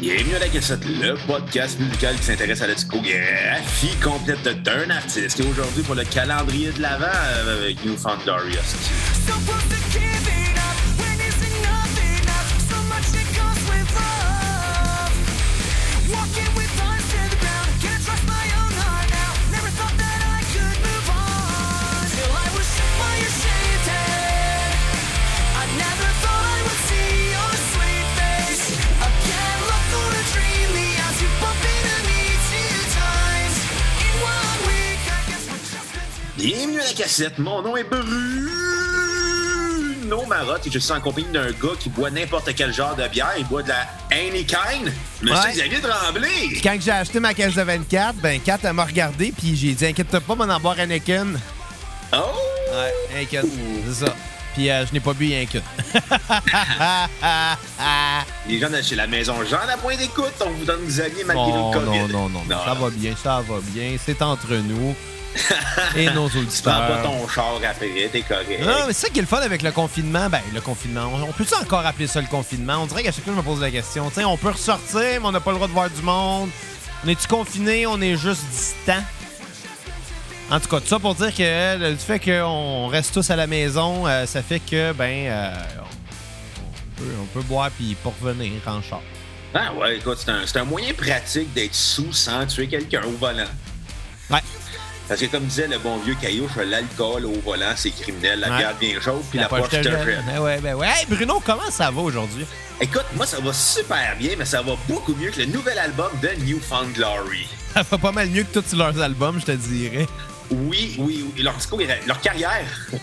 Bienvenue à la cassette, le podcast musical qui s'intéresse à la discographie complète d'un artiste. Et aujourd'hui, pour le calendrier de l'avant, euh, avec New Found. Cassette, mon nom est Bruno Marotte et je suis en compagnie d'un gars qui boit n'importe quel genre de bière. Il boit de la Heineken. Monsieur Ouais. Xavier Tremblay. Quand j'ai acheté ma caisse de 24, ben Kat elle m'a regardé puis j'ai dit inquiète-toi pas, m'en en boire Anakin. Oh! Ouais, Anakin, c'est ça. Puis euh, je n'ai pas bu rien qu'une. Les gens de chez la maison Jean la pointe d'écoute, on vous donne Xavier malgré non, le COVID. non, non, non, ça va bien, ça va bien. C'est entre nous et nos Tu prends auditeurs. pas ton char après, t'es correct. Non, mais c'est ça qui est le fun avec le confinement. Ben, le confinement, on, on peut-tu encore appeler ça le confinement? On dirait qu'à chaque fois, je me pose la question. Tu sais, on peut ressortir, mais on n'a pas le droit de voir du monde. On est-tu confiné? On est juste distant? En tout cas, tout ça pour dire que euh, le fait qu'on reste tous à la maison, euh, ça fait que, ben, euh, on, peut, on peut boire puis pas revenir en char. Ah ouais, écoute, c'est un, un moyen pratique d'être sous sans tuer quelqu'un au volant. Ouais. Parce que comme disait le bon vieux Caillouche, l'alcool au volant, c'est criminel. La Ouais. bière bien chaude, puis la, poche te gèle. Ben ouais, ben ouais. Hey, Bruno, comment ça va aujourd'hui? Écoute, moi, ça va super bien, mais ça va beaucoup mieux que le nouvel album de New Found Glory. Ça va pas mal mieux que tous leurs albums, je te dirais. Oui, oui, oui. Leur, discours, leur carrière.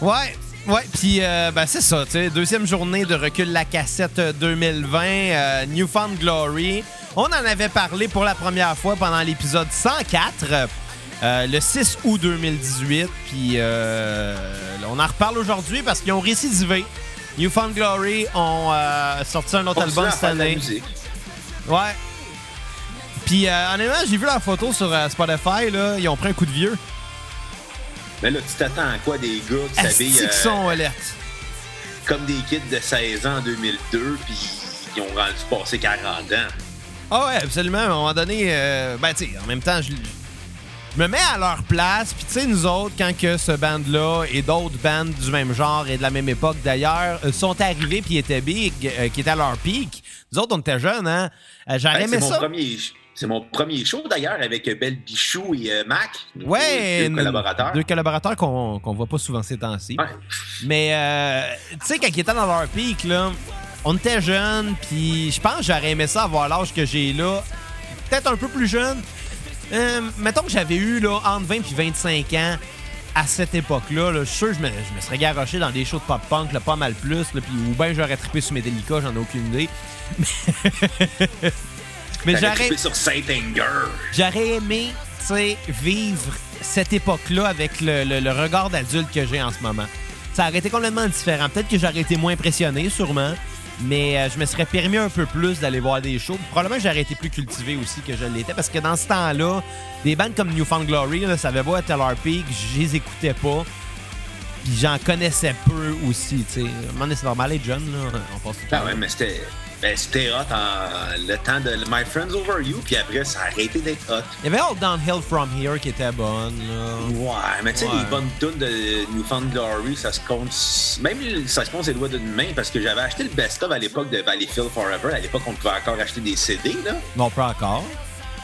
Ouais, ouais, puis euh, ben c'est ça, tu sais, deuxième journée de recul la cassette euh, 2020, euh, Newfound Glory. On en avait parlé pour la première fois pendant l'épisode 104, euh, le 6 août 2018, puis euh, on en reparle aujourd'hui parce qu'ils ont récidivé. Newfound Glory ont euh, sorti un autre Continue album cette année. musique. Ouais. Puis honnêtement, j'ai vu la photo sur Spotify, là, ils ont pris un coup de vieux. Mais là, tu t'attends à quoi des gars qui s'habillent sont alertes? comme des kids de 16 ans en 2002, puis qui ont rendu passé 40 ans? Ah ouais, absolument. À un moment donné, euh, ben tu sais, en même temps, je, je me mets à leur place. Puis tu sais, nous autres, quand que ce band-là et d'autres bandes du même genre et de la même époque d'ailleurs euh, sont arrivés puis étaient big, euh, qui étaient à leur pic, nous autres, on était jeunes, hein? Euh, J'aurais aimé ça. premier c'est mon premier show d'ailleurs avec Belle Bichou et euh, Mac, Ouais, deux collaborateurs. deux collaborateurs qu'on qu'on voit pas souvent ces temps-ci. Ouais. Mais, euh, tu sais, quand ils étaient dans leur pic, là, on était jeunes, puis je pense que j'aurais aimé ça avoir l'âge que j'ai là. Peut-être un peu plus jeune. Euh, mettons que j'avais eu là, entre 20 et 25 ans à cette époque-là. là, Je suis sûr que je me, je me serais garoché dans des shows de pop-punk, là, pas mal plus. Là, puis, ou bien j'aurais trippé sur Metallica, j'en ai aucune idée. Mais j'aurais trippé sur Saint Anger. j'aurais aimé, tu sais, vivre cette époque-là avec le, le- le regard d'adulte que j'ai en ce moment. Ça aurait été complètement différent. Peut-être que j'aurais été moins impressionné, sûrement. Mais euh, je me serais permis un peu plus d'aller voir des shows. Probablement j'aurais été plus cultivé aussi que je l'étais. Parce que dans ce temps-là, des bandes comme Newfound Glory, là, ça avait beau être à leur pic, je les écoutais pas. Puis j'en connaissais peu aussi, tu sais. C'est normal, les jeunes, là. On passe tout le Ah ouais, mais c'était ben, c'était hot en le temps de My Friends Over You, puis après, ça a arrêté d'être hot. Il y avait All Downhill From Here qui était bonne, là. Ouais, mais tu sais, Ouais. les bonnes tunes de Newfound Glory, ça se compte. Même ça se compte ses doigts d'une main parce que j'avais acheté le best-of à l'époque de Valleyfield Forever. À l'époque, on pouvait encore acheter des CD, là. Non, pas encore.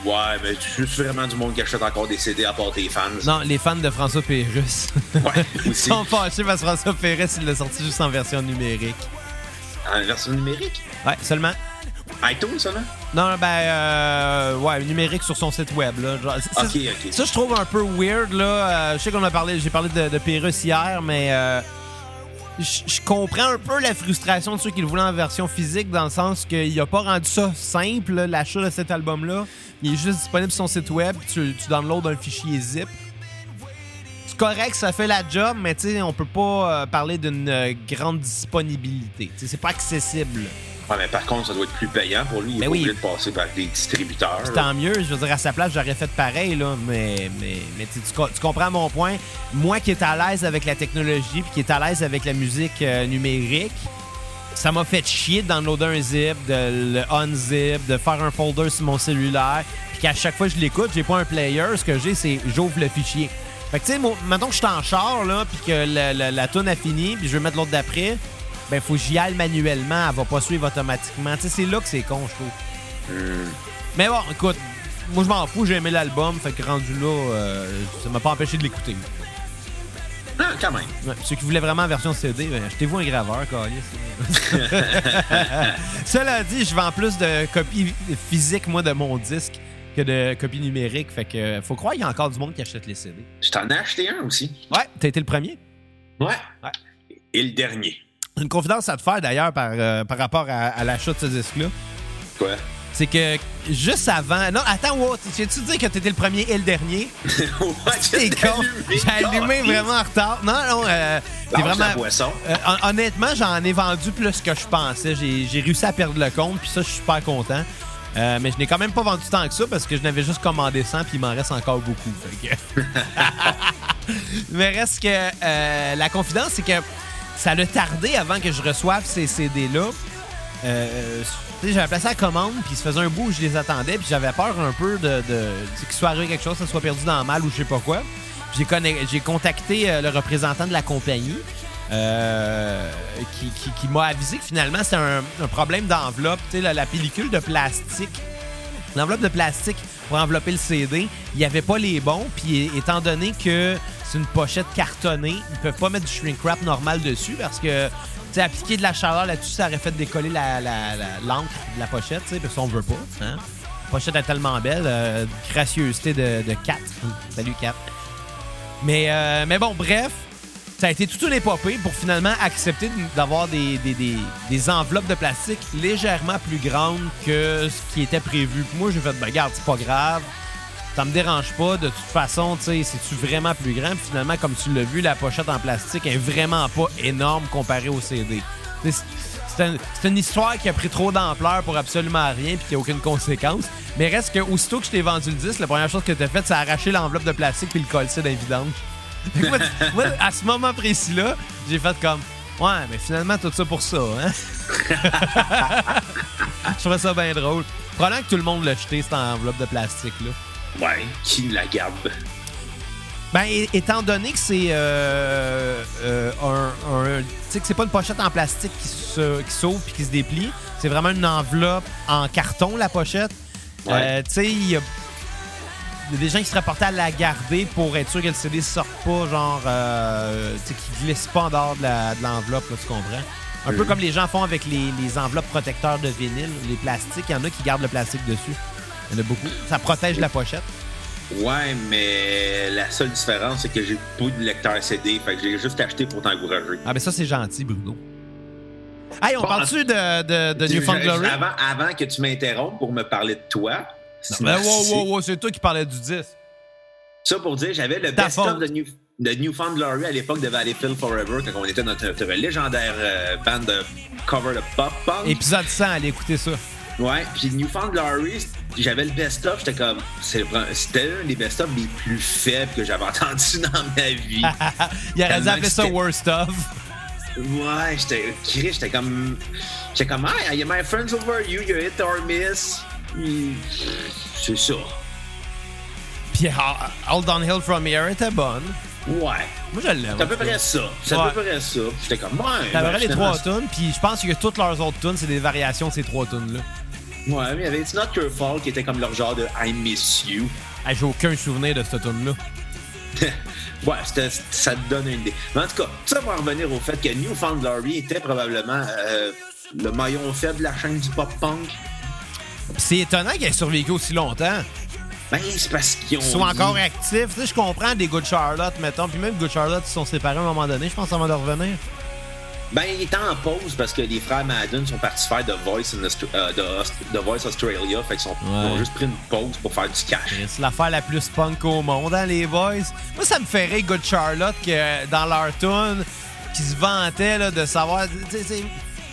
Ouais, mais tu suis vraiment du monde qui achète encore des CD à part tes fans. Non, les fans de François Pérusse. Ouais, Ils aussi. sont fâchés parce que François Pérusse, il l'a sorti juste en version numérique. En version numérique. Ouais, seulement. iTunes, ça, là? Non, ben, euh, ouais, numérique sur son site web, là. Genre, Ok, ok. Ça, je trouve un peu weird, là. Euh, je sais qu'on a parlé, j'ai parlé de, de Pérusse hier, mais euh, je je comprends un peu la frustration de ceux qui le voulaient en version physique, dans le sens qu'il a pas rendu ça simple, l'achat de cet album-là. Il est juste disponible sur son site web, tu, tu downloads un fichier zip. C'est correct, ça fait la job, mais tu sais, on peut pas euh, parler d'une euh, grande disponibilité. Tu sais, C'est pas accessible. Ouais, mais par contre, ça doit être plus payant pour lui. Il est Ben oui. obligé de passer par des distributeurs. Puis là. tant mieux, je veux dire, à sa place, j'aurais fait pareil, là, mais, mais, tu comprends mon point. Moi qui est à l'aise avec la technologie puis qui est à l'aise avec la musique euh, numérique, ça m'a fait chier de downloader un zip, de le unzip, de faire un folder sur mon cellulaire, puis qu'à chaque fois que je l'écoute, j'ai pas un player. Ce que j'ai, c'est j'ouvre le fichier. Fait que, tu sais, mettons que je suis en char, là, puis que la, la, la tune a fini, puis je veux mettre l'autre d'après, ben, faut que j'y aille manuellement. Elle va pas suivre automatiquement. Tu sais, c'est là que c'est con, je trouve. Hmm. Mais bon, écoute, moi, je m'en fous, j'ai aimé l'album, fait que rendu là, euh, ça m'a pas empêché de l'écouter. Ah, quand même. Ouais, ceux qui voulaient vraiment la version CD, ben, achetez-vous un graveur, câlisse. Cela dit, je vends plus de copies physiques, moi, de mon disque que de copies numériques. Fait que faut croire qu'il y a encore du monde qui achète les CD. Je t'en ai acheté un aussi. Ouais, t'as été le premier? Ouais. Ouais. Et le dernier. Une confidence à te faire d'ailleurs par, euh, par rapport à, à l'achat de ce disque-là. Quoi? C'est que juste avant. Non, attends, wow, tu dire que t'étais le premier et le dernier? ouais, T'es con. J'ai allumé vraiment en retard. Non, non, euh, t'es vraiment. boisson. Euh, hon- honnêtement, j'en ai vendu plus que je pensais. J'ai j'ai réussi à perdre le compte, puis ça, je suis super content. Euh, mais je n'ai quand même pas vendu tant que ça parce que je n'avais juste commandé 100 puis il m'en reste encore beaucoup. Que- mais reste que euh, la confidence, c'est que ça a tardé avant que je reçoive ces CD-là. Euh, j'avais placé la commande, puis se faisait un bout où je les attendais, puis j'avais peur un peu de, de qu'il soit arrivé quelque chose, que ça soit perdu dans le mal ou je sais pas quoi. J'ai contacté le représentant de la compagnie euh, qui, m'a avisé que finalement c'était un, problème d'enveloppe. Tu sais, la, pellicule de plastique, l'enveloppe de plastique pour envelopper le CD, il n'y avait pas les bons. Puis étant donné que c'est une pochette cartonnée, ils peuvent pas mettre du shrink wrap normal dessus parce que appliquer de la chaleur là-dessus, ça aurait fait décoller la, la- la- l'encre de la pochette, parce qu'on veut pas. Hein? La pochette est tellement belle. euh, gracieuseté de, de 4. Salut 4. Mais, euh, mais bon, bref, ça a été toute une épopée pour finalement accepter d'avoir des, des, enveloppes de plastique légèrement plus grandes que ce qui était prévu. Puis moi, j'ai fait, ben, regarde, c'est pas grave. Ça me dérange pas. De toute façon, tu sais, c'est-tu vraiment plus grand? Puis finalement, comme tu l'as vu, la pochette en plastique est vraiment pas énorme comparée au CD. C'est un- c'est une histoire qui a pris trop d'ampleur pour absolument rien puis qui a aucune conséquence. Mais reste que, aussitôt que je t'ai vendu le disque, la première chose que t'as faite, c'est arracher l'enveloppe de plastique puis le coller dans les. Moi, moi, à ce moment précis-là, j'ai fait comme Ouais, mais finalement, tout ça pour ça, hein? Je trouvais ça bien drôle. Probablement que tout le monde l'a jeté, cette enveloppe de plastique-là. Ouais, qui la garde? Ben, étant donné que c'est euh, euh, un. un- tu sais, que c'est pas une pochette en plastique qui se- qui s'ouvre puis qui se déplie, c'est vraiment une enveloppe en carton, la pochette. Ouais. Euh, tu sais, il y a. il y a des gens qui seraient portés à la garder pour être sûr que le CD sorte pas, genre, euh, tu sais, qu'il glisse pas en dehors de de l'enveloppe, là, tu comprends? Un peu comme les gens font avec les, les enveloppes protecteurs de vinyle, les plastiques. Il y en a qui gardent le plastique dessus. Il y en a beaucoup. Ça protège la pochette. Ouais, mais la seule différence, c'est que j'ai pas de lecteur CD. Fait que j'ai juste acheté pour t'encourager. Ah, ben ça, c'est gentil, Bruno. Hey, on Bon, parle-tu de, de, de je- Glory? Avant, avant que tu m'interrompes pour me parler de toi, Ben, wow, merci. wow, wow, c'est toi qui parlais du 10. ça pour dire, j'avais le best-of de, New, de Newfound Glory à l'époque de Valleyfield Forever, quand on était notre, notre légendaire euh, band de cover de pop-punk. Épisode 100, allez écouter ça. Ouais, puis Newfound Glory, j'avais le best-of, j'étais comme. C'était un des best-of les plus faibles que j'avais entendu dans ma vie. Il aurait dû appeler ça que c'était- Worst of. ouais, j'étais. J'étais comme. J'étais comme, hey, my friends over you, you hit or miss? Hmm, C'est ça. Puis All All Downhill From Here était bonne. Ouais. Moi, je l'aime. C'est à peu près ça. C'est à peu près ça. J'étais comme, ouais. T'as ben, vrai les trois tunes, puis je pense que toutes leurs autres tunes, c'est des variations de ces trois tunes-là. Ouais, mais il y avait It's Not Your Fault qui était comme leur genre de I Miss You. Hey, J'ai aucun souvenir de cette tune-là. ouais, ça te donne une idée. Mais en tout cas, ça va revenir au fait que Newfound Glory était probablement euh, le maillon faible de la chaîne du pop-punk. C'est étonnant qu'elle ait survécu aussi longtemps. Ben, c'est parce qu'ils ont. Ils sont dit- encore actifs. Tu sais, je comprends des Good Charlotte, mettons. Puis même Good Charlotte, ils sont séparés à un moment donné. Je pense avant de revenir. Ben, il était en pause parce que les frères Madden sont partis faire The Voice, in euh, The Aust- The Voice Australia. Fait qu'ils ils ont Ouais. juste pris une pause pour faire du cash. C'est l'affaire la plus punk au monde, hein, les boys. Moi, ça me ferait Good Charlotte que dans leur tune, qui se vantaient là, de savoir.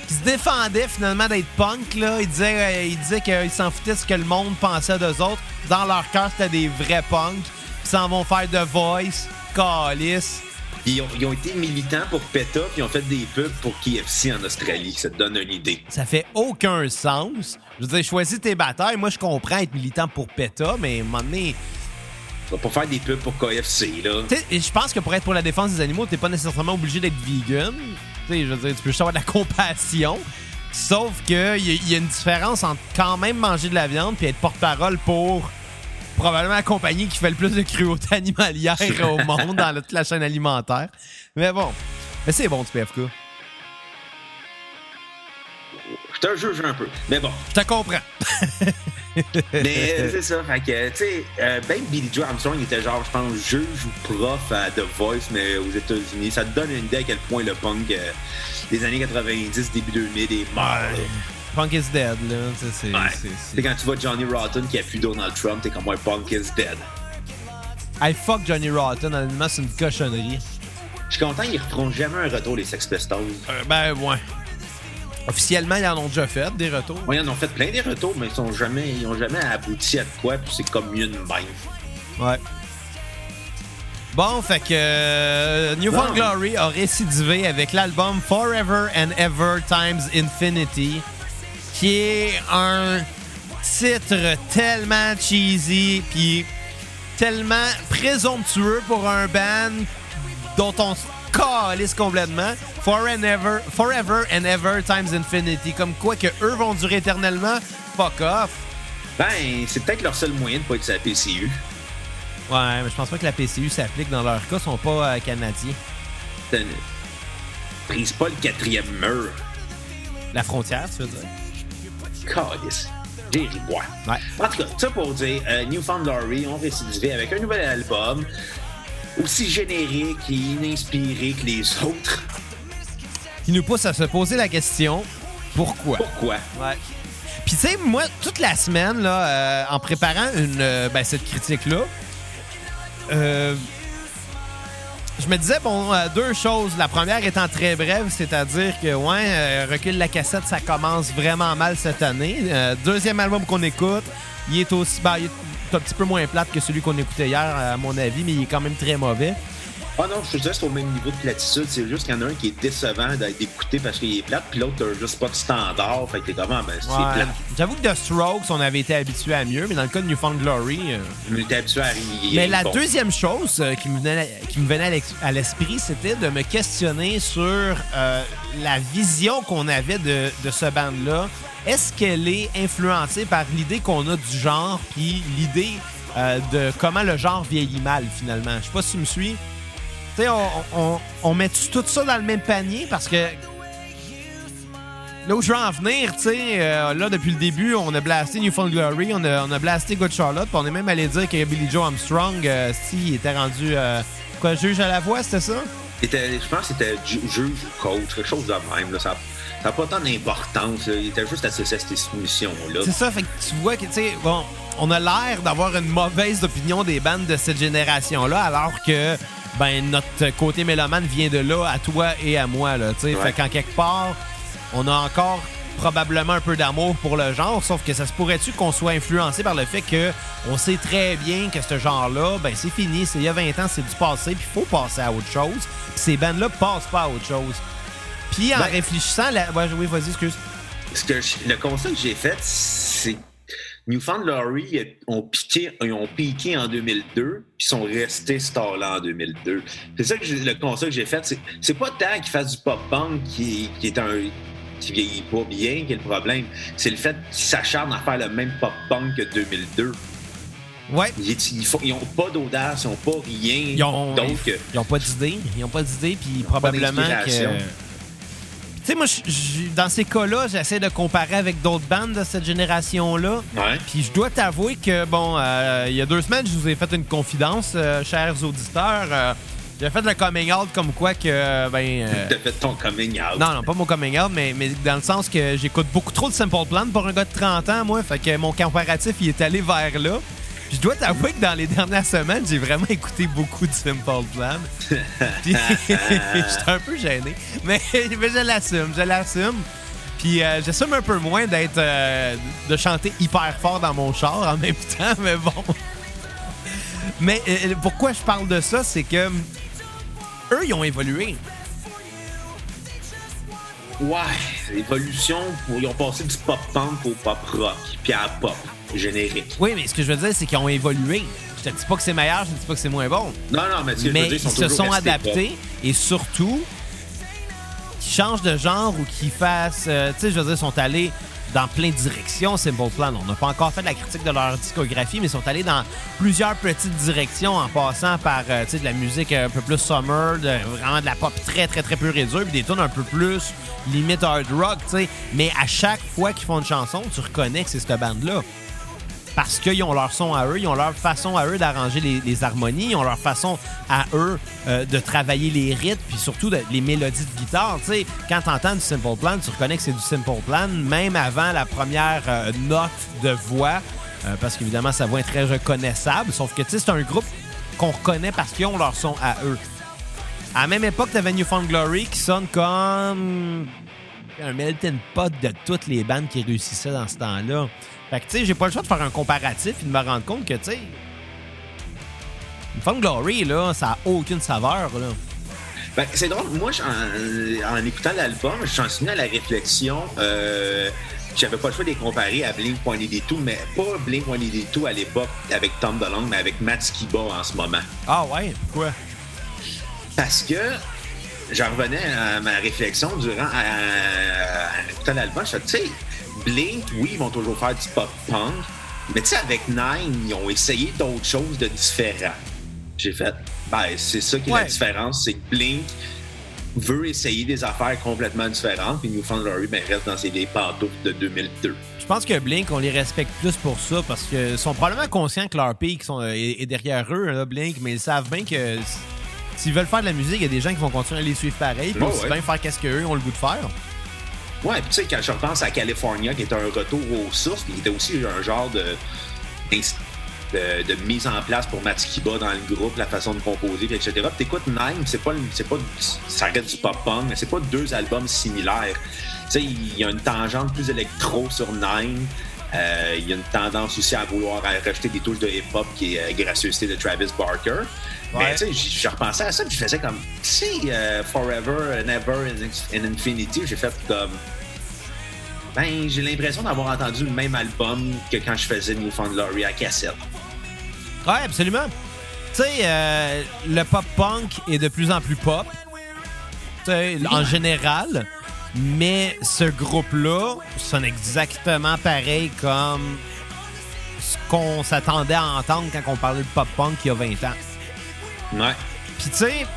Qui se défendaient finalement d'être punk. Là. Ils disaient, euh, ils disaient qu'ils s'en foutaient de ce que le monde pensait d'eux autres. Dans leur cœur, c'était des vrais punks. Ils s'en vont faire The Voice, Calice. Ils ont, ils ont été militants pour PETA, puis ils ont fait des pubs pour KFC en Australie. Ça te donne une idée. Ça fait aucun sens. Je veux dire, choisis tes batailles. Moi, je comprends être militant pour PETA, mais à un moment donné, Tu vas pas faire des pubs pour KFC, là. Tu sais, je pense que pour être pour la défense des animaux, t'es pas nécessairement obligé d'être vegan. Tu sais, je veux dire, tu peux juste avoir de la compassion. Sauf que il y, a- il y a une différence entre quand même manger de la viande puis être porte-parole pour probablement la compagnie qui fait le plus de cruauté animalière au monde dans la- toute la chaîne alimentaire. Mais bon, mais c'est bon du PFK. Je te juge un peu. Mais bon. Je te comprends. Mais euh, c'est ça. Fait que, tu sais, euh, ben Billy Joe Armstrong il était genre, je pense, juge ou prof à The Voice, mais aux États-Unis. Ça te donne une idée à quel point le punk euh, des années 90, début 2000 est mort. Punk is dead, là. C'est, Ouais. quand tu vois Johnny Rotten qui appuie Donald Trump, t'es comme, ouais, punk is dead. I fuck Johnny Rotten, honnêtement, c'est une cochonnerie. Je suis content, ils referont jamais un retour, les Sex Pistols. Ben, ouais. Officiellement, ils en ont déjà fait, des retours. Ouais, ils en ont fait plein des retours, mais ils sont jamais, ils ont jamais abouti à de quoi, puis c'est comme mieux de même. Ouais. Bon, fait que euh, New Found. Glory a récidivé avec l'album Forever and Ever Times Infinity, qui est un titre tellement cheesy puis tellement présomptueux pour un band dont on se calisse complètement. Forever and Ever, Forever and Ever Times Infinity, comme quoi que eux vont durer éternellement. Fuck off. Ben, c'est peut-être leur seul moyen de pas être sur la PCU. Ouais, mais je pense pas que la PCU s'applique dans leur cas, ils sont pas euh, canadiens. Brise pas le quatrième mur. La frontière, tu veux dire? Calice. Boire. Ouais. En tout cas, ça pour dire, euh, Newfound Glory ont récidivé avec un nouvel album aussi générique et ininspiré que les autres. Qui nous pousse à se poser la question pourquoi? Pourquoi? Ouais. Puis tu sais, moi, toute la semaine, là, euh, en préparant une, euh, ben, cette critique-là, euh, je me disais, bon, deux choses. La première étant très brève, c'est-à-dire que, ouais, Recule la cassette, ça commence vraiment mal cette année. Deuxième album qu'on écoute, il est aussi, ben, il est un petit peu moins plate que celui qu'on écoutait hier, à mon avis, mais il est quand même très mauvais. Ah non, je te disais, c'est au même niveau de platitude. C'est juste qu'il y en a un qui est décevant d'être écouté parce qu'il est plate, puis l'autre, t'as juste pas de standard. Fait que t'es comment? Ben, c'est Ouais. plate. J'avoue que The Strokes, on avait été habitué à mieux, mais dans le cas de Newfound Glory... euh, On était habitué à rire. Mais la Bon. deuxième chose euh, qui me venait, qui me venait à l'esprit, c'était de me questionner sur euh, la vision qu'on avait de, de ce band-là. Est-ce qu'elle est influencée par l'idée qu'on a du genre, puis l'idée euh, de comment le genre vieillit mal, finalement? Je sais pas si tu me suis. Tu sais, on, met tout ça dans le même panier parce que Là où je veux en venir, tu sais, euh, là, depuis le début, on a blasté Newfound Glory, on a, on a blasté Good Charlotte, puis on est même allé dire que Billy Joe Armstrong, euh, si, il était rendu, euh, quoi, juge à la voix, c'était ça? Je pense que c'était ju- juge coach, quelque chose de même. Là. Ça n'a pas tant d'importance. Il était juste associé à cette soumission-là. C'est ça, fait que tu vois que, tu sais, bon, on a l'air d'avoir une mauvaise opinion des bandes de cette génération-là, alors que, ben, notre côté mélomane vient de là à toi et à moi, là, tu sais. Ouais. Fait qu'en quelque part, on a encore probablement un peu d'amour pour le genre, sauf que ça se pourrait-tu qu'on soit influencé par le fait que on sait très bien que ce genre-là, ben c'est fini, c'est il y a 20 ans, c'est du passé, puis il faut passer à autre chose. Ces bandes-là passent pas à autre chose. Puis en Ben- réfléchissant, la... ouais, oui, vas-y, excuse. Ce que je- le constat que j'ai fait, c'est Newfound Glory ont piqué, ils ont piqué en 2002, puis sont restés là en 2002. C'est ça que le constat que j'ai fait. C'est, c'est pas tant qu'ils fassent du pop-punk qui, qui est un qui vieillit pas bien qui est le problème. C'est le fait qu'ils s'acharnent à faire le même pop-punk que 2002. Ouais. Ils, ils, font- ils ont pas d'audace, ils ont pas rien Ils ont, d'autre que. ils ont pas d'idée. Ils ont pas d'idée, puis probablement que. Sais, moi, dans ces cas-là, j'essaie de comparer avec d'autres bandes de cette génération-là. Ouais. Puis je dois t'avouer que, bon, euh, il y a deux semaines, je vous ai fait une confidence, euh, chers auditeurs. Euh, J'ai fait le coming out comme quoi que, ben. euh, T'as fait ton coming out. non, non, pas mon coming out, mais, mais dans le sens que j'écoute beaucoup trop de Simple Plan pour un gars de 30 ans, moi. Fait que mon comparatif, il est allé vers là. Je dois t'avouer que dans les dernières semaines, j'ai vraiment écouté beaucoup de Simple Plan. Puis j'étais un peu gêné. Mais, mais je l'assume, je l'assume. Puis euh, j'assume un peu moins d'être euh, de chanter hyper fort dans mon char en même temps, mais bon. Mais euh, pourquoi je parle de ça, c'est que eux, ils ont évolué. Ouais, évolution, ils ont passé du pop-punk au pop-rock, puis à pop générique. Oui, mais ce que je veux dire, c'est qu'ils ont évolué. Je te dis pas que c'est meilleur, je te dis pas que c'est moins bon. Non, non, mais, ce que mais je veux dire, ils, sont se sont adaptés et surtout, qu'ils changent de genre ou qu'ils fassent. euh, tu sais, je veux dire, ils sont allés dans plein de directions, Simple Plan. On n'a pas encore fait de la critique de leur discographie, mais ils sont allés dans plusieurs petites directions en passant par euh, de la musique un peu plus summer, vraiment de la pop très, très, très pure et dure, puis des tunes un peu plus limite hard rock. Mais à chaque fois qu'ils font une chanson, tu reconnais que c'est cette bande-là parce qu'ils ont leur son à eux, ils ont leur façon à eux d'arranger les, harmonies, ils ont leur façon à eux euh, de travailler les rythmes, puis surtout les mélodies de guitare. Sais, quand tu entends du Simple Plan, tu reconnais que c'est du Simple Plan, même avant la première euh, note de voix, euh, parce qu'évidemment, sa voix est très reconnaissable, sauf que c'est un groupe qu'on reconnaît parce qu'ils ont leur son à eux. À la même époque, t'avais New Found Glory qui sonne comme un melting pot de toutes les bandes qui réussissaient dans ce temps-là. Fait que, tu sais, j'ai pas le choix de faire un comparatif et de me rendre compte que, tu sais, Found Glory, là, ça a aucune saveur, là. Ben, c'est drôle, moi, en, en écoutant l'album, je suis venu à la réflexion. Euh, j'avais pas le choix de les comparer à Blink 182, mais pas Blink 182 à l'époque avec Tom DeLonge, mais avec Matt Skiba en ce moment. Ah ouais? Pourquoi? Parce que j'en revenais à ma réflexion durant à, à- en écoutant l'album. Je tu sais, Blink, oui, ils vont toujours faire du pop-punk, mais tu sais, avec Nine, ils ont essayé d'autres choses de différents. J'ai fait, ben, c'est ça qui est Ouais. la différence, c'est que Blink veut essayer des affaires complètement différentes, puis New Found Glory, ben, reste dans ses vieilles pantoufles de 2002. Je pense que Blink, on les respecte plus pour ça parce qu'ils sont probablement conscients que leur pic sont, euh, est, derrière eux, là, Blink, mais ils savent bien que s'ils veulent faire de la musique, il y a des gens qui vont continuer à les suivre pareil, puis aussi ouais. bien faire qu'est-ce qu'eux ont le goût de faire. Ouais, puis tu sais, quand je repense à California, qui était un retour aux sources, qui était aussi un genre de, de, mise en place pour Matt Skiba dans le groupe, la façon de composer, etc. T'écoutes Nine, c'est pas, c'est pas, ça reste du pop-punk, mais c'est pas deux albums similaires. Tu sais, il y a une tangente plus électro sur Nine. Euh, il y a une tendance aussi à vouloir rajouter des touches de hip-hop qui est euh, gracieuseté de Travis Barker. Ouais. Mais tu sais, je repensais à ça, puis je faisais comme, tu sais, euh, Forever and Ever in, in Infinity, j'ai fait comme, ben, j'ai l'impression d'avoir entendu le même album que quand je faisais New Found Glory à cassette. Ouais, absolument. Tu sais, euh, le pop-punk est de plus en plus pop, tu sais, en général, mais ce groupe-là sonne exactement pareil comme ce qu'on s'attendait à entendre quand on parlait de pop-punk il y a 20 ans. Ouais. Puis tu sais,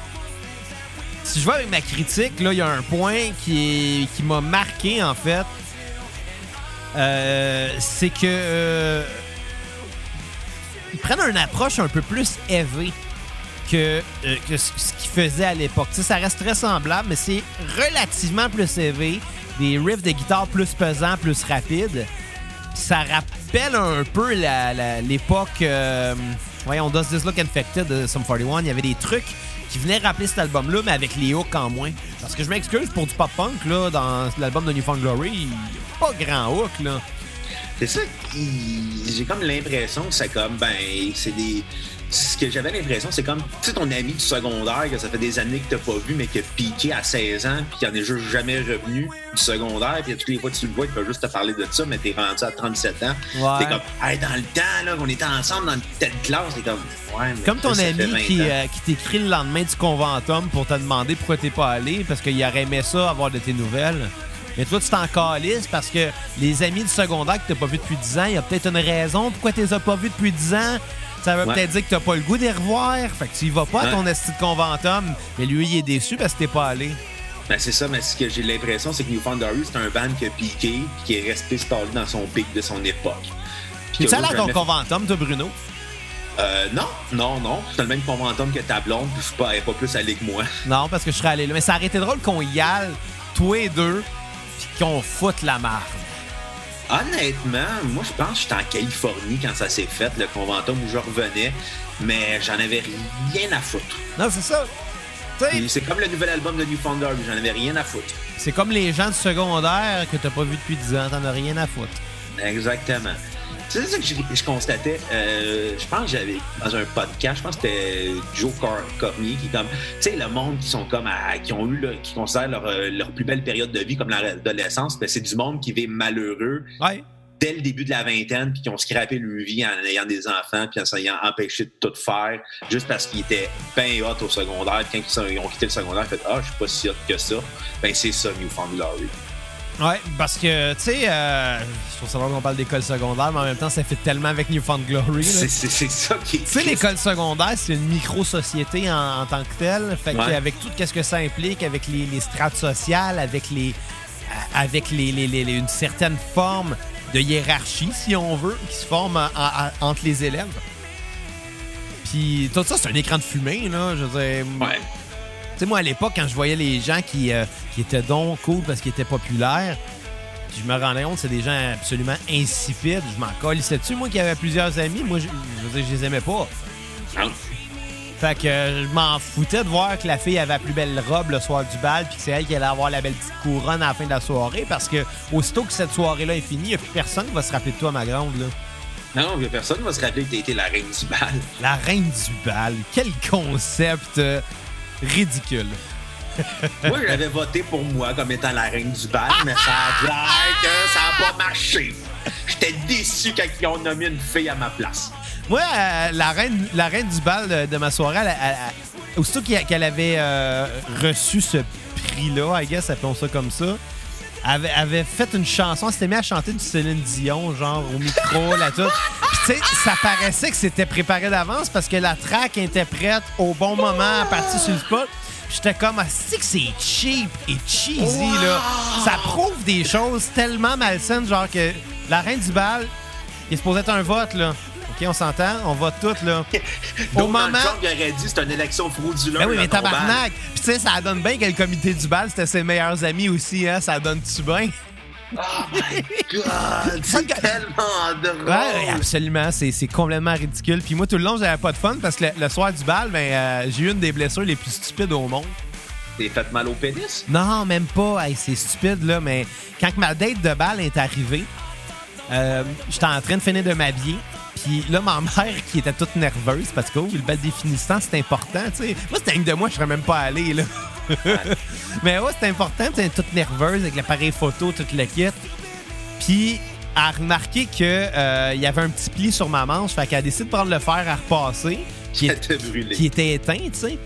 si je vais avec ma critique, là, il y a un point qui, est- qui m'a marqué, en fait. Euh, c'est que euh, ils prennent une approche un peu plus élevée que, euh, que ce qu'ils faisaient à l'époque. Tu sais, ça reste très semblable, mais c'est relativement plus élevé. Des riffs de guitare plus pesants, plus rapides. Ça rappelle un peu l'époque. euh, voyons, Does This Look Infected de Sum 41. Il y avait des trucs qui venaient rappeler cet album-là, mais avec les hooks en moins. Parce que je m'excuse pour du pop-punk, là, dans l'album de New Found Glory, pas grand hook, là. C'est ça, j'ai comme l'impression que c'est comme, ben, c'est des. Ce que j'avais l'impression, c'est comme, tu sais, ton ami du secondaire que ça fait des années que t'as pas vu, mais qui a piqué à 16 ans, puis qui en est juste jamais revenu du secondaire, puis toutes les fois que tu le vois, il peut juste te parler de ça, mais t'es rendu à 37 ans. Ouais. T'es comme, hey, dans le temps, là, qu'on était ensemble dans telle classe, t'es comme, ouais, mais. Comme ton ça ami 20 qui, euh, qui t'écrit le lendemain du conventum pour te demander pourquoi t'es pas allé, parce qu'il aurait aimé ça, avoir de tes nouvelles. Mais toi, tu t'en calisses parce que les amis du secondaire que t'as pas vu depuis 10 ans, il y a peut-être une raison pourquoi tu les as pas vus depuis 10 ans. Ça veut Ouais. peut-être dire que t'as pas le goût d'y revoir. Fait que tu y vas pas à ton esti de conventum. Mais lui, il est déçu parce que t'es pas allé. Ben, c'est ça, mais ce que j'ai l'impression, c'est que New Found Glory, c'est un band qui a piqué, puis qui est resté stallé dans son pic de son époque. Tu qui a allé à ton conventum, toi, Bruno? Euh, non, non, non. C'est le même conventum que ta blonde, puis je suis pas, elle est pas plus allée que moi. Non, parce que je serais allé là. Mais ça aurait été drôle qu'on y aille, tous les deux, puis qu'on foute la marde. Honnêtement, moi, je pense que j'étais en Californie quand ça s'est fait, le conventum où je revenais, mais j'en avais rien à foutre. Non, c'est ça. C'est comme le nouvel album de New Found Glory, j'en avais rien à foutre. C'est comme les gens du secondaire que t'as pas vu depuis 10 ans, t'en as rien à foutre. Exactement. C'est ça que je, je constatais. Euh, je pense que j'avais dans un podcast, je pense que c'était Joe Cor Cormier qui comme, tu sais, le monde qui sont comme, à- qui ont eu, là, qui considèrent leur, euh, leur plus belle période de vie comme l'adolescence, ben, c'est du monde qui vit malheureux Ouais. dès le début de la vingtaine, puis qui ont scrappé leur vie en ayant des enfants, puis en s'ayant empêché de tout faire, juste parce qu'ils étaient bien hot au secondaire. Puis quand ils, sont- ils ont quitté le secondaire, ils ont fait Ah, je suis pas si hot que ça. Ben, c'est ça, Newfound Glory. Ouais, parce que, tu sais, euh, je trouve ça drôle qu'on parle d'école secondaire, mais en même temps, ça fait tellement avec Newfound Glory. C'est ça qui est. Tu sais, l'école secondaire, c'est une micro-société en, en tant que telle. Fait que Ouais. avec tout ce que ça implique, avec les, les strates sociales, avec les euh, avec les, les- les- les- une certaine forme de hiérarchie, si on veut, qui se forme en- en- entre les élèves. Puis tout ça, c'est un écran de fumée, là. Je veux dire, Ouais. Tu sais, moi, à l'époque, quand je voyais les gens qui, euh, qui étaient donc cool parce qu'ils étaient populaires, je me rendais compte que c'est des gens absolument insipides. Je m'en colissais dessus. Moi qui avais plusieurs amis, moi, je, je veux dire, je les aimais pas. Non. Fait que euh, je m'en foutais de voir que la fille avait la plus belle robe le soir du bal, puis que c'est elle qui allait avoir la belle petite couronne à la fin de la soirée, parce que aussitôt que cette soirée-là est finie, il n'y a plus personne qui va se rappeler de toi, ma grande. Là. Non, personne ne va se rappeler que t'as été la reine du bal. La reine du bal. Quel concept euh, ridicule. Moi, j'avais voté pour moi comme étant la reine du bal, mais ça a l'air que ça n'a pas marché. J'étais déçu quand ils ont nommé une fille à ma place. Moi, euh, la, reine, la reine du bal de, de ma soirée, elle, elle- elle- aussitôt qu'elle avait euh, reçu ce prix-là, I guess, appelons ça comme ça, avait, avait fait une chanson, elle s'était mis à chanter du Céline Dion, genre au micro, là, tout. Puis, tu sais, ça paraissait que c'était préparé d'avance parce que la track était prête au bon moment à partir sur le spot. J'étais comme, ah, c'est que c'est cheap et cheesy, là. Ça prouve des choses tellement malsaines, genre que la reine du bal, il supposé être un vote, là. OK, on s'entend? On vote toutes, là. Au moment... Trump aurait dit c'est une élection frauduleuse. Ben oui, mais tabarnak! Puis tu sais, ça donne bien que le comité du bal, c'était ses meilleurs amis aussi, hein? Ça donne-tu bien? Oh my God, c'est tellement drôle. Ouais, absolument. C'est complètement ridicule. Puis moi, tout le long, j'avais pas de fun parce que le, le soir du bal, ben, euh, j'ai eu une des blessures les plus stupides au monde. T'es fait mal au pénis? Non, même pas. Hey, c'est stupide, là, mais quand ma date de bal est arrivée, euh, j'étais en train de finir de m'habiller. Puis là, ma mère, qui était toute nerveuse, parce que oh, le bal définissant, c'est important, tu sais. Moi, c'était un de moi, je serais même pas allé, là. mais ouais, c'est important, tu sais, toute nerveuse avec l'appareil photo, toute le kit. Puis, elle a remarqué qu'il y avait un petit pli sur ma manche, fait qu'elle a décidé de prendre le fer à repasser. Qui, brûlé. qui était éteint, tu sais.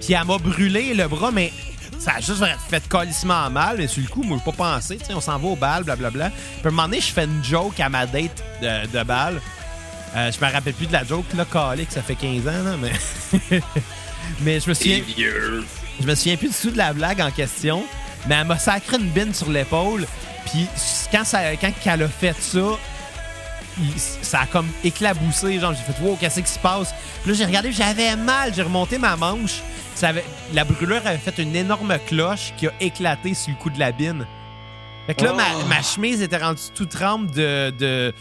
Puis elle m'a brûlé le bras, mais ça a juste fait colissement mal. Mais sur le coup, moi, j'ai pas pensé. Tu sais, on s'en va au bal, blablabla. Puis à un moment donné, je fais une joke à ma date de, de bal. Euh, je me rappelle plus de la joke, là, calé, que ça fait 15 ans, là, mais... mais je me souviens... Je me souviens plus du tout de la blague en question, mais elle m'a sacré une bine sur l'épaule. Puis quand, ça, quand elle a fait ça, il- ça a comme éclaboussé. Genre, j'ai fait, wow, qu'est-ce qui se passe? Puis là, j'ai regardé, j'avais mal. J'ai remonté ma manche. Ça avait- la brûlure avait fait une énorme cloche qui a éclaté sur le coup de la bine. Fait que là, ma, Oh. ma chemise était rendue toute trempe de. de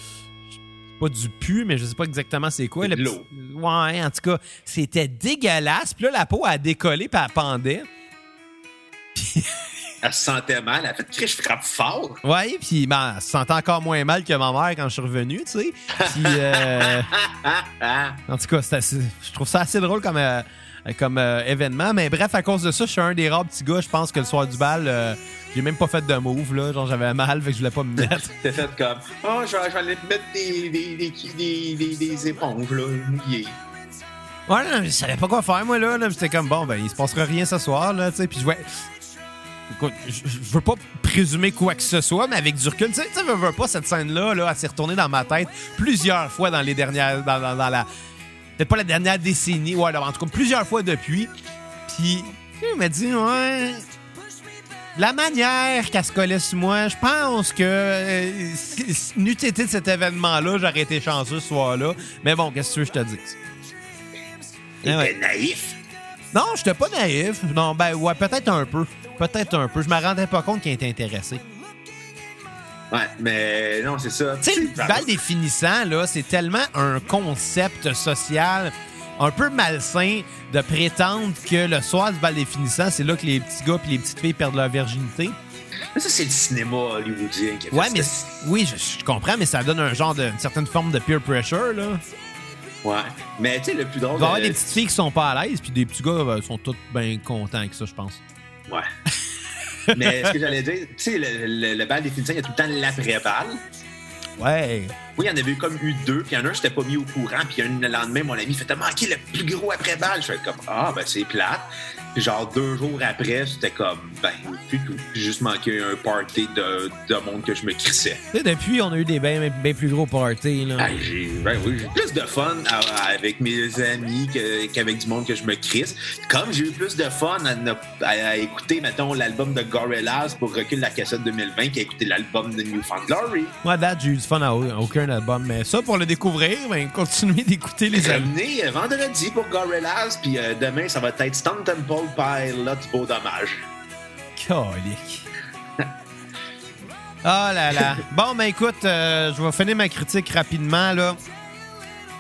pas du pu, mais je sais pas exactement c'est quoi. Le l'eau. petit- Ouais, en tout cas, c'était dégueulasse. Puis là, la peau a décollé, puis elle pendait. Elle se sentait mal. Elle a fait je frappe fort. Ouais, puis ben, elle se sentait encore moins mal que ma mère quand je suis revenu, tu sais. Puis, euh, en tout cas, assez- je trouve ça assez drôle comme, euh, comme euh, événement. Mais bref, à cause de ça, je suis un des rares petits gars, je pense que le soir du bal, euh, j'ai même pas fait de move, là. Genre, j'avais mal, fait que je voulais pas me mettre. T'as fait comme Oh, je vais, aller mettre des, des, des, des, des, éponges là, mouillées. Ouais, non, je savais pas quoi faire, moi, là. là. J'étais comme, bon, ben, il se passera rien ce soir, là, tu sais. Puis je vois. Écoute, je veux pas présumer quoi que ce soit, mais avec du recul, tu sais, tu veux, veux pas cette scène-là, là, elle s'est retournée dans ma tête plusieurs fois dans les dernières. dans, dans- dans la. Peut-être pas la dernière décennie, ouais, là, en tout cas, plusieurs fois depuis. Puis, il m'a dit, ouais. La manière qu'elle se collait sur moi, je pense que euh, n'eût été de cet événement-là, j'aurais été chanceux ce soir-là. Mais bon, qu'est-ce que tu veux que je te dise? T'étais Ah ouais. naïf? Non, j'étais pas naïf. Non, ben ouais, peut-être un peu. Peut-être un peu. Je me rendais pas compte qu'il était intéressé. Ouais, mais non, c'est ça. Tu sais, le bal définissant, là, c'est tellement un concept social un peu malsain de prétendre que le soir du bal définissant, c'est là que les petits gars et les petites filles perdent leur virginité. Mais ça, c'est le cinéma hollywoodien qui a fait Ouais, mais ça. oui, je, je comprends, mais ça donne un genre de une certaine forme de peer pressure, là. Ouais. Mais tu sais, le plus drôle. Il va y avoir euh, des petites filles qui sont pas à l'aise, puis des petits gars ben, sont tous bien contents avec ça, je pense. Ouais. mais ce que j'allais dire, tu sais, le, le, le bal des finissants, il y a tout le temps l'après-balle. Ouais. Oui, il y en avait eu comme eu deux, puis il y en a un, je n'étais pas mis au courant, puis un, le lendemain, mon ami fait T'as manqué le plus gros après-balle. Je fais comme Ah, ben c'est plate. Puis genre deux jours après, c'était comme Ben, plus tout. J'ai juste manqué un party de, de monde que je me crissais. Sais, depuis, on a eu des bien bien plus gros parties, là. J'ai ben oui, j'ai plus de fun à- avec mes amis que- qu'avec du monde que je me crisse. Comme j'ai eu plus de fun à, ne- à- à écouter, mettons, l'album de Gorillaz pour Recul la cassette 2020 qu'à écouter l'album de New Found Glory. Moi, date, j'ai eu du fun à au- aucun album, mais ça, pour le découvrir, ben, continuez d'écouter les albums. Revenez euh, vendredi pour Gorillaz, puis euh, demain, ça va être Stone Temple Pilot Beau Dommage. Calique. Ah là là. Bon, ben écoute, euh, je vais finir ma critique rapidement, là.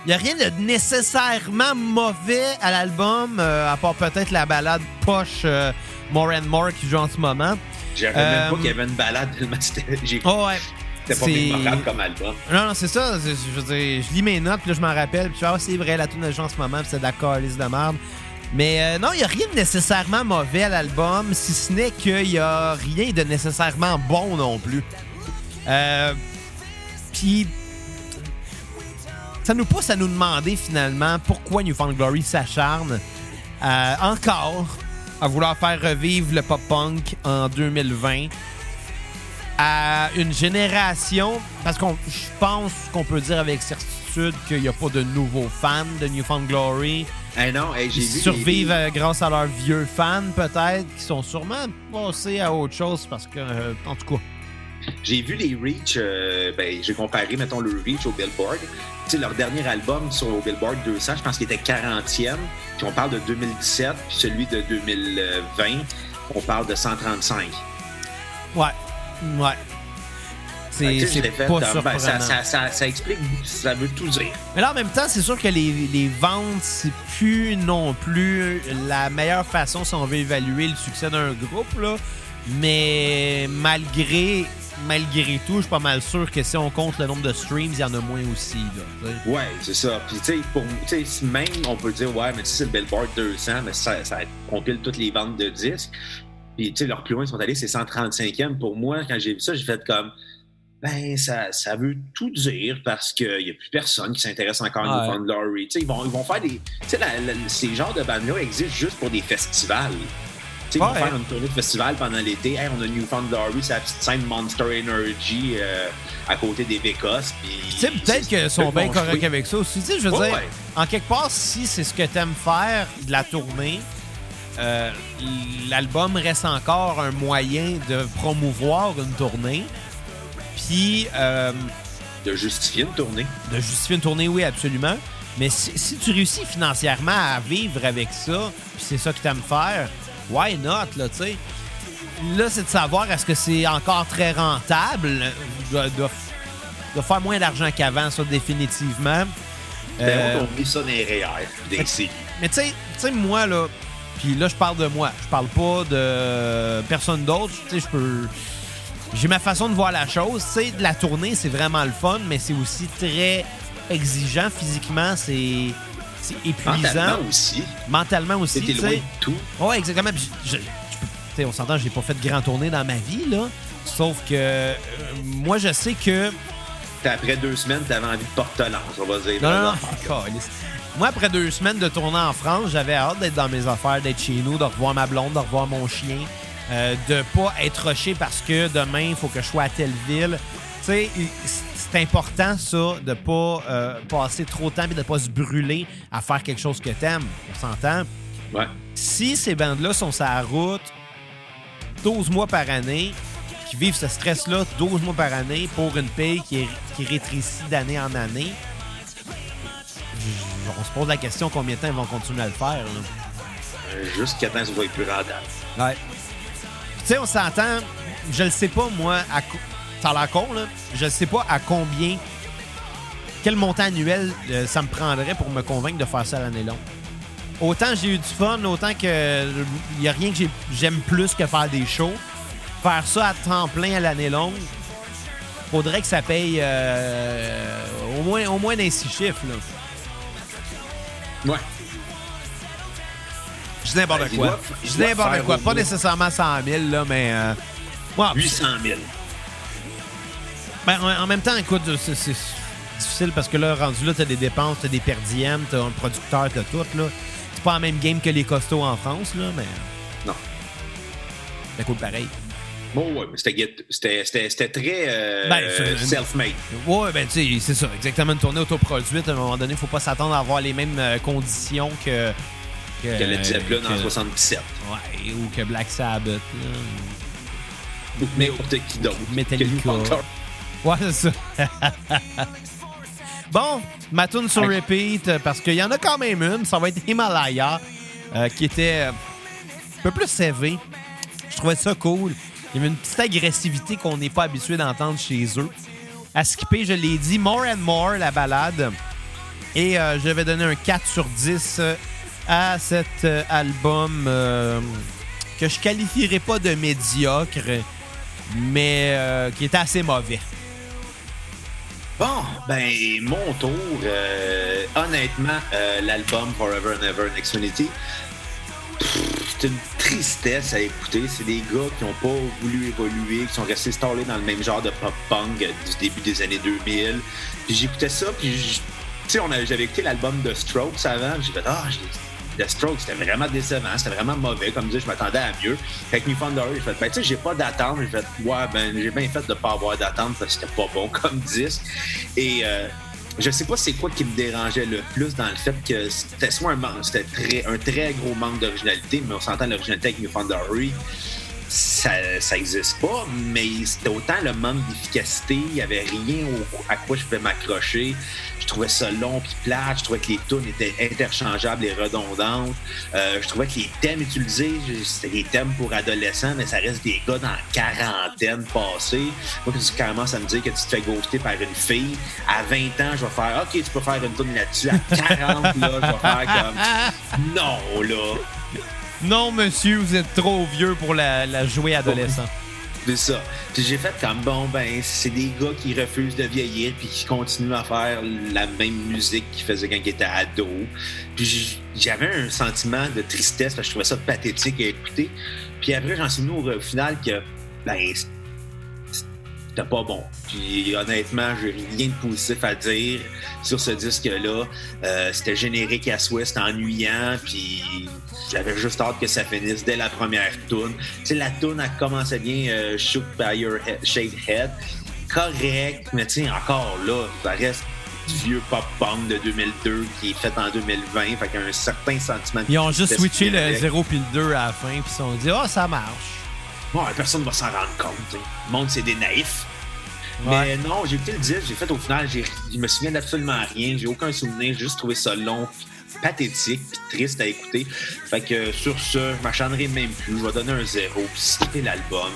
Il n'y a rien de nécessairement mauvais à l'album, euh, à part peut-être la balade poche euh, More and More qui joue en ce moment. Euh, même pas qu'il y avait une balade tellement c'était j'ai- Oh ouais. C'était pas mémorable comme album. Non, non, c'est ça. Je veux dire, je lis mes notes, puis là, je m'en rappelle. Puis je fais, ah, c'est vrai, la tune de joue en ce moment, puis c'est d'accord, liste de merde. Mais euh, non, il n'y a rien de nécessairement mauvais à l'album, si ce n'est qu'il n'y a rien de nécessairement bon non plus. Euh, puis, ça nous pousse à nous demander finalement pourquoi New Found Glory s'acharne euh, encore à vouloir faire revivre le pop-punk en 2020 à une génération, parce qu'on je pense qu'on peut dire avec certitude qu'il n'y a pas de nouveaux fans de New Found Glory. Eh non, j'ai Ils vu survivent euh, grâce à leurs vieux fans, peut-être, qui sont sûrement passés à autre chose parce que, euh, en tout cas, J'ai vu les Reach, euh, ben, j'ai comparé, mettons, le Reach au Billboard. Tu sais, leur dernier album sur au Billboard 200, je pense qu'il était 40e. Puis on parle de 2017, puis celui de 2020, on parle de 135. ouais, ouais. C'est fait, pas ben, surprenant. ça, ça, ça, ça explique, ça veut tout dire. Mais là, en même temps, c'est sûr que les, les ventes, c'est plus non plus la meilleure façon si on veut évaluer le succès d'un groupe, là. Mais malgré, malgré tout, je suis pas mal sûr que si on compte le nombre de streams, il y en a moins aussi, là. Ouais, c'est ça. Puis, tu sais, même, on peut dire, ouais, mais tu sais, c'est le Billboard 200, mais ça, ça compile toutes les ventes de disques. Puis, tu sais, leur plus loin, ils sont allés, c'est 135e. Pour moi, quand j'ai vu ça, j'ai fait comme, ben, ça, ça veut tout dire parce qu'il n'y a plus personne qui s'intéresse encore à Ouais. New Glory. Tu sais, ils vont, ils vont faire des. Tu sais, ces genres de bandes-là existent juste pour des festivals. Tu sais, ils vont Ouais. faire une tournée de festival pendant l'été. Hey, on a New Found Glory, c'est la petite scène Monster Energy euh, à côté des. Tu sais, peut-être qu'ils sont bien corrects avec ça aussi. Tu sais, je veux Ouais, dire, ouais. en quelque part, si c'est ce que t'aimes faire de la tournée, euh, l'album reste encore un moyen de promouvoir une tournée. Puis, euh, de justifier une tournée. de justifier une tournée, oui, absolument. Mais si, si tu réussis financièrement à vivre avec ça, puis c'est ça que tu aimes faire, why not, là, tu sais? Là, c'est de savoir est-ce que c'est encore très rentable de, de- de faire moins d'argent qu'avant, ça, définitivement. Ben, Euh, on oublie ça dans les REER, des séries. mais tu sais, moi, là, puis là, je parle de moi. Je parle pas de personne d'autre. Tu sais, je peux. J'ai ma façon de voir la chose. Tu sais, de la tournée, c'est vraiment le fun, mais c'est aussi très exigeant physiquement. C'est. C'est épuisant. Mentalement aussi. Mentalement aussi. Loin de tout. Ouais, exactement. Puis je- je- on s'entend, j'ai pas fait de grand tournée dans ma vie, là. Sauf que euh, moi, je sais que après deux semaines, t'avais envie de porte-lance, on va dire. Non, non, non. Moi, après deux semaines de tournée en France, j'avais hâte d'être dans mes affaires, d'être chez nous, de revoir ma blonde, de revoir mon chien, euh, de pas être rushé parce que demain, il faut que je sois à telle ville. Tu sais, c'est important, ça, de pas euh, passer trop de temps et de pas se brûler à faire quelque chose que t'aimes. On s'entend? Ouais. Si ces bandes-là sont sur la route 12 mois par année, qui vivent ce stress-là 12 mois par année pour une paye qui, est, qui rétrécit d'année en année, on se pose la question combien de temps ils vont continuer à le faire. Euh, Jusqu'à temps que ce soit plus rentable. Ouais. Tu sais, on s'entend, je le sais pas, moi, à, ça a l'air con, là, je sais pas à combien, quel montant annuel euh, ça me prendrait pour me convaincre de faire ça à l'année longue. Autant j'ai eu du fun, autant que il y a rien que j'ai- j'aime plus que faire des shows. faire ça à temps plein à l'année longue, faudrait que ça paye euh, au moins au moins dans six chiffres. Là. Ouais. Je dis n'importe Ben, quoi. Je dis n'importe quoi. Pas nécessairement 100 000, là, mais. euh, ouais, 800 000. Ben, en même temps, écoute, c'est c'est difficile parce que là, rendu là, t'as des dépenses, t'as des perdièmes, t'as un producteur, t'as tout, là. C'est pas la même game que les costauds en France, là, mais. Non. Ça coûte pareil. Bon, ouais, c'était très euh, Ben, c'est- self-made. Ouais, ben, tu sais, c'est ça. Exactement, une tournée autoproduite, à un moment donné, faut pas s'attendre à avoir les mêmes euh, conditions que. Que le Zeppelin en que- 77. Ouais, ou que Black Sabbath, là. Ou n'importe qui d'autre. Metallica. Que. Ouais, c'est ça. bon, ma tune sur repeat, euh, parce qu'il y en a quand même une. Ça va être Himalaya, euh, qui était un peu plus sévé. Je trouvais ça cool. Il y avait une petite agressivité qu'on n'est pas habitué d'entendre chez eux. À skipper, je l'ai dit, More and More, la balade. Et euh, je vais donner un 4 sur 10 euh, à cet euh, album que je qualifierais pas de médiocre, mais qui est assez mauvais. Bon, ben, mon tour. honnêtement, l'album Forever and Ever Xfinity, pff, c'est une tristesse à écouter. C'est des gars qui n'ont pas voulu évoluer, qui sont restés stallés dans le même genre de pop-punk du début des années 2000. Puis j'écoutais ça, puis tu sais, j'avais écouté l'album de Strokes avant. J'ai fait, ah, The Strokes, c'était vraiment décevant, c'était vraiment mauvais. Comme je je m'attendais à mieux. Avec New Found Glory, j'ai fait, ben, tu sais, j'ai pas d'attente. J'ai fait, ouais, ben, j'ai bien fait de pas avoir d'attente parce que c'était pas bon comme disque. Et euh, je sais pas c'est quoi qui me dérangeait le plus dans le fait que c'était soit un c'était un très gros manque d'originalité, mais on s'entend l'originalité avec New Found ça, ça existe pas, mais c'était autant le manque d'efficacité, il y avait rien au- à quoi je pouvais m'accrocher. Je trouvais ça long puis plate, je trouvais que les tunes étaient interchangeables et redondantes. Euh, je trouvais que les thèmes utilisés, c'était des thèmes pour adolescents, mais ça reste des gars dans la quarantaine passée. Moi, quand tu commences à me dire que tu te fais ghoster par une fille, à 20 ans, je vais faire OK, tu peux faire une tune là-dessus. À 40, là, je vais faire comme Non, là. Non, monsieur, vous êtes trop vieux pour la, jouer adolescent. C'est ça. Puis j'ai fait comme bon, ben, c'est des gars qui refusent de vieillir puis qui continuent à faire la même musique qu'ils faisaient quand ils étaient ados. Puis j'avais un sentiment de tristesse parce que je trouvais ça pathétique à écouter. Puis après, j'en suis venu au final que, ben, c'était pas bon. Puis honnêtement, j'ai rien de positif à dire sur ce disque-là. Euh, c'était générique à souhait, c'était ennuyant, puis j'avais juste hâte que ça finisse dès la première tune. Tu sais, la tune, elle commençait bien euh, Shook by Your Head- Shaved Head. Correct, mais tu sais, encore là, ça reste du vieux pop-punk de 2002 qui est fait en 2020, fait qu'il y a un certain sentiment de Ils ont juste switché le avec. 0 puis le 2 à la fin, puis ils se sont dit, ah, ça marche. Bon, personne ne va s'en rendre compte. Le monde, c'est des naïfs. Ouais. Mais non, j'ai écouté le disque, j'ai fait au final, j'ai- je me souviens d'absolument rien, j'ai aucun souvenir, j'ai juste trouvé ça long, pathétique, puis triste à écouter. Fait que sur ce, je m'acharnerai même plus, je vais donner un zéro, puis skipper l'album.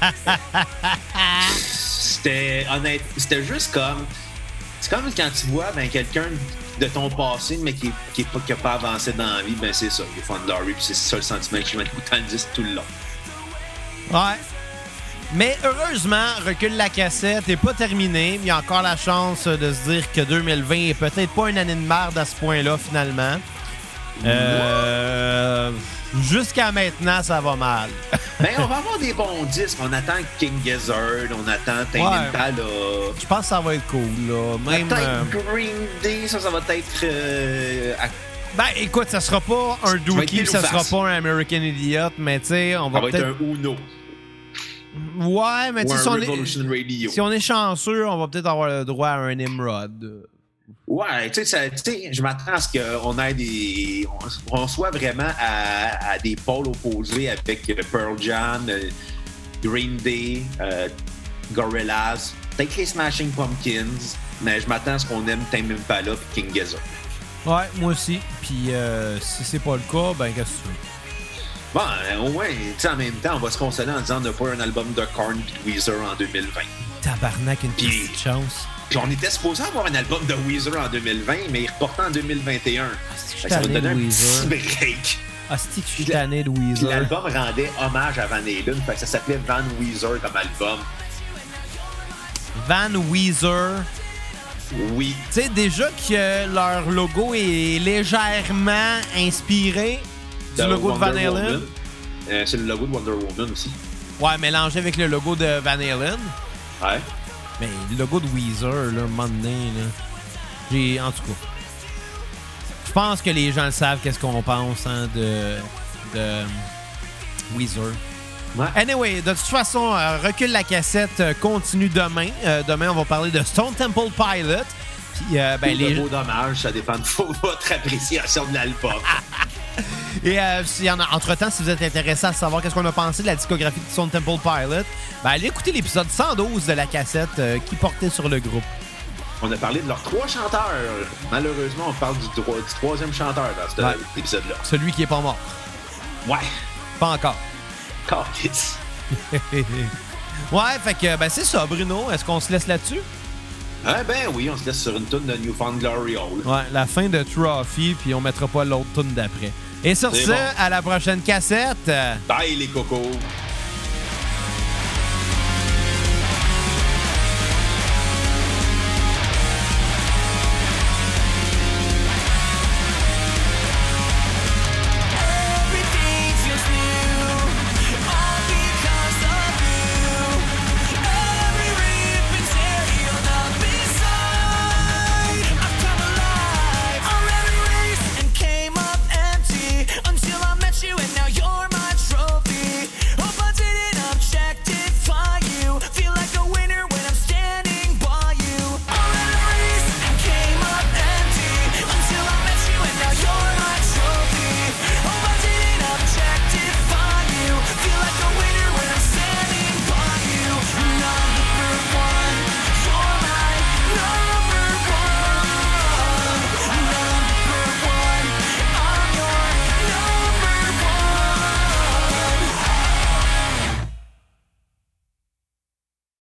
c'était honnête, c'était juste comme. C'est comme quand tu vois ben, quelqu'un de ton passé, mais qui qui est pas, qui a pas avancé dans la vie, ben c'est ça, il est fan puis c'est ça le sentiment que le disque tout le long. Ouais. Mais heureusement, recule la cassette n'est pas terminé. Il y a encore la chance de se dire que 2020 est peut-être pas une année de merde à ce point-là, finalement. Euh, Jusqu'à maintenant, ça va mal. Ben, on va avoir des bons disques. On attend King Gizzard, on attend Tame Ouais. Je pense que ça va être cool, là. Même. euh, Peut-être Green Day, ça, ça va être. euh, à- Ben, écoute, ça sera pas un être Dookie, ça sera pas un American Idiot, mais tu sais, on ça va va être peut-être. un Uno Ouais, mais ou un si on, est... Radio. si on est chanceux, on va peut-être avoir le droit à un Nimrod. Ouais, tu sais, je m'attends à ce qu'on ait des. On, on soit vraiment à, à des pôles opposés avec Pearl Jam, euh, Green Day, euh, Gorillaz, peut-être les Smashing Pumpkins, mais je m'attends à ce qu'on aime Tame Impala et King Gizzard. Ouais, moi aussi. Puis euh, si c'est pas le cas, ben qu'est-ce que tu veux? Bon, euh, au moins, tu sais, en même temps, on va se consoler en disant de pas un album de Korn et de Weezer en 2020. Tabarnak, une Puis- petite chance. Puis on était supposé avoir un album de Weezer en 2020, mais il reportait en 2021. Je Fait que ça va donner un Weezer. petit break. Ah, c'est que je suis tanné de Weezer. L'album rendait hommage à Van Halen, fait que ça s'appelait Van Weezer comme album. Van Weezer. Oui. Tu sais, déjà que leur logo est légèrement inspiré du logo de Van Halen? Euh, c'est le logo de Wonder Woman aussi. Ouais, mélangé avec le logo de Van Halen. Ouais. Mais le logo de Weezer, là, un moment donné, là. J'ai. En tout cas. Je pense que les gens le savent, qu'est-ce qu'on pense hein, de. de. Weezer. Ouais. Anyway, de toute façon, euh, recule la cassette euh, continue demain. Euh, demain, on va parler de Stone Temple Pilot. Puis, euh, ben, les... de beau dommage, ça dépend de votre appréciation de l'album. Et euh, s'il y en a, entre-temps, si vous êtes intéressé à savoir qu'est-ce qu'on a pensé de la discographie de Stone Temple Pilot, ben, allez écouter l'épisode 112 de la cassette euh, qui portait sur le groupe. On a parlé de leurs trois chanteurs. Malheureusement, on parle du, dro- du troisième chanteur dans cet Ouais. épisode-là. Celui qui est pas mort. Ouais. Pas encore. Calice. ouais, fait que ben, c'est ça, Bruno. Est-ce qu'on se laisse là-dessus? Ah ben oui, on se laisse sur une tonne de Newfound Glory Hole. Ouais, la fin de Trophy, puis on mettra pas l'autre tune d'après. Et sur ce, bon. à la prochaine cassette. Bye les cocos.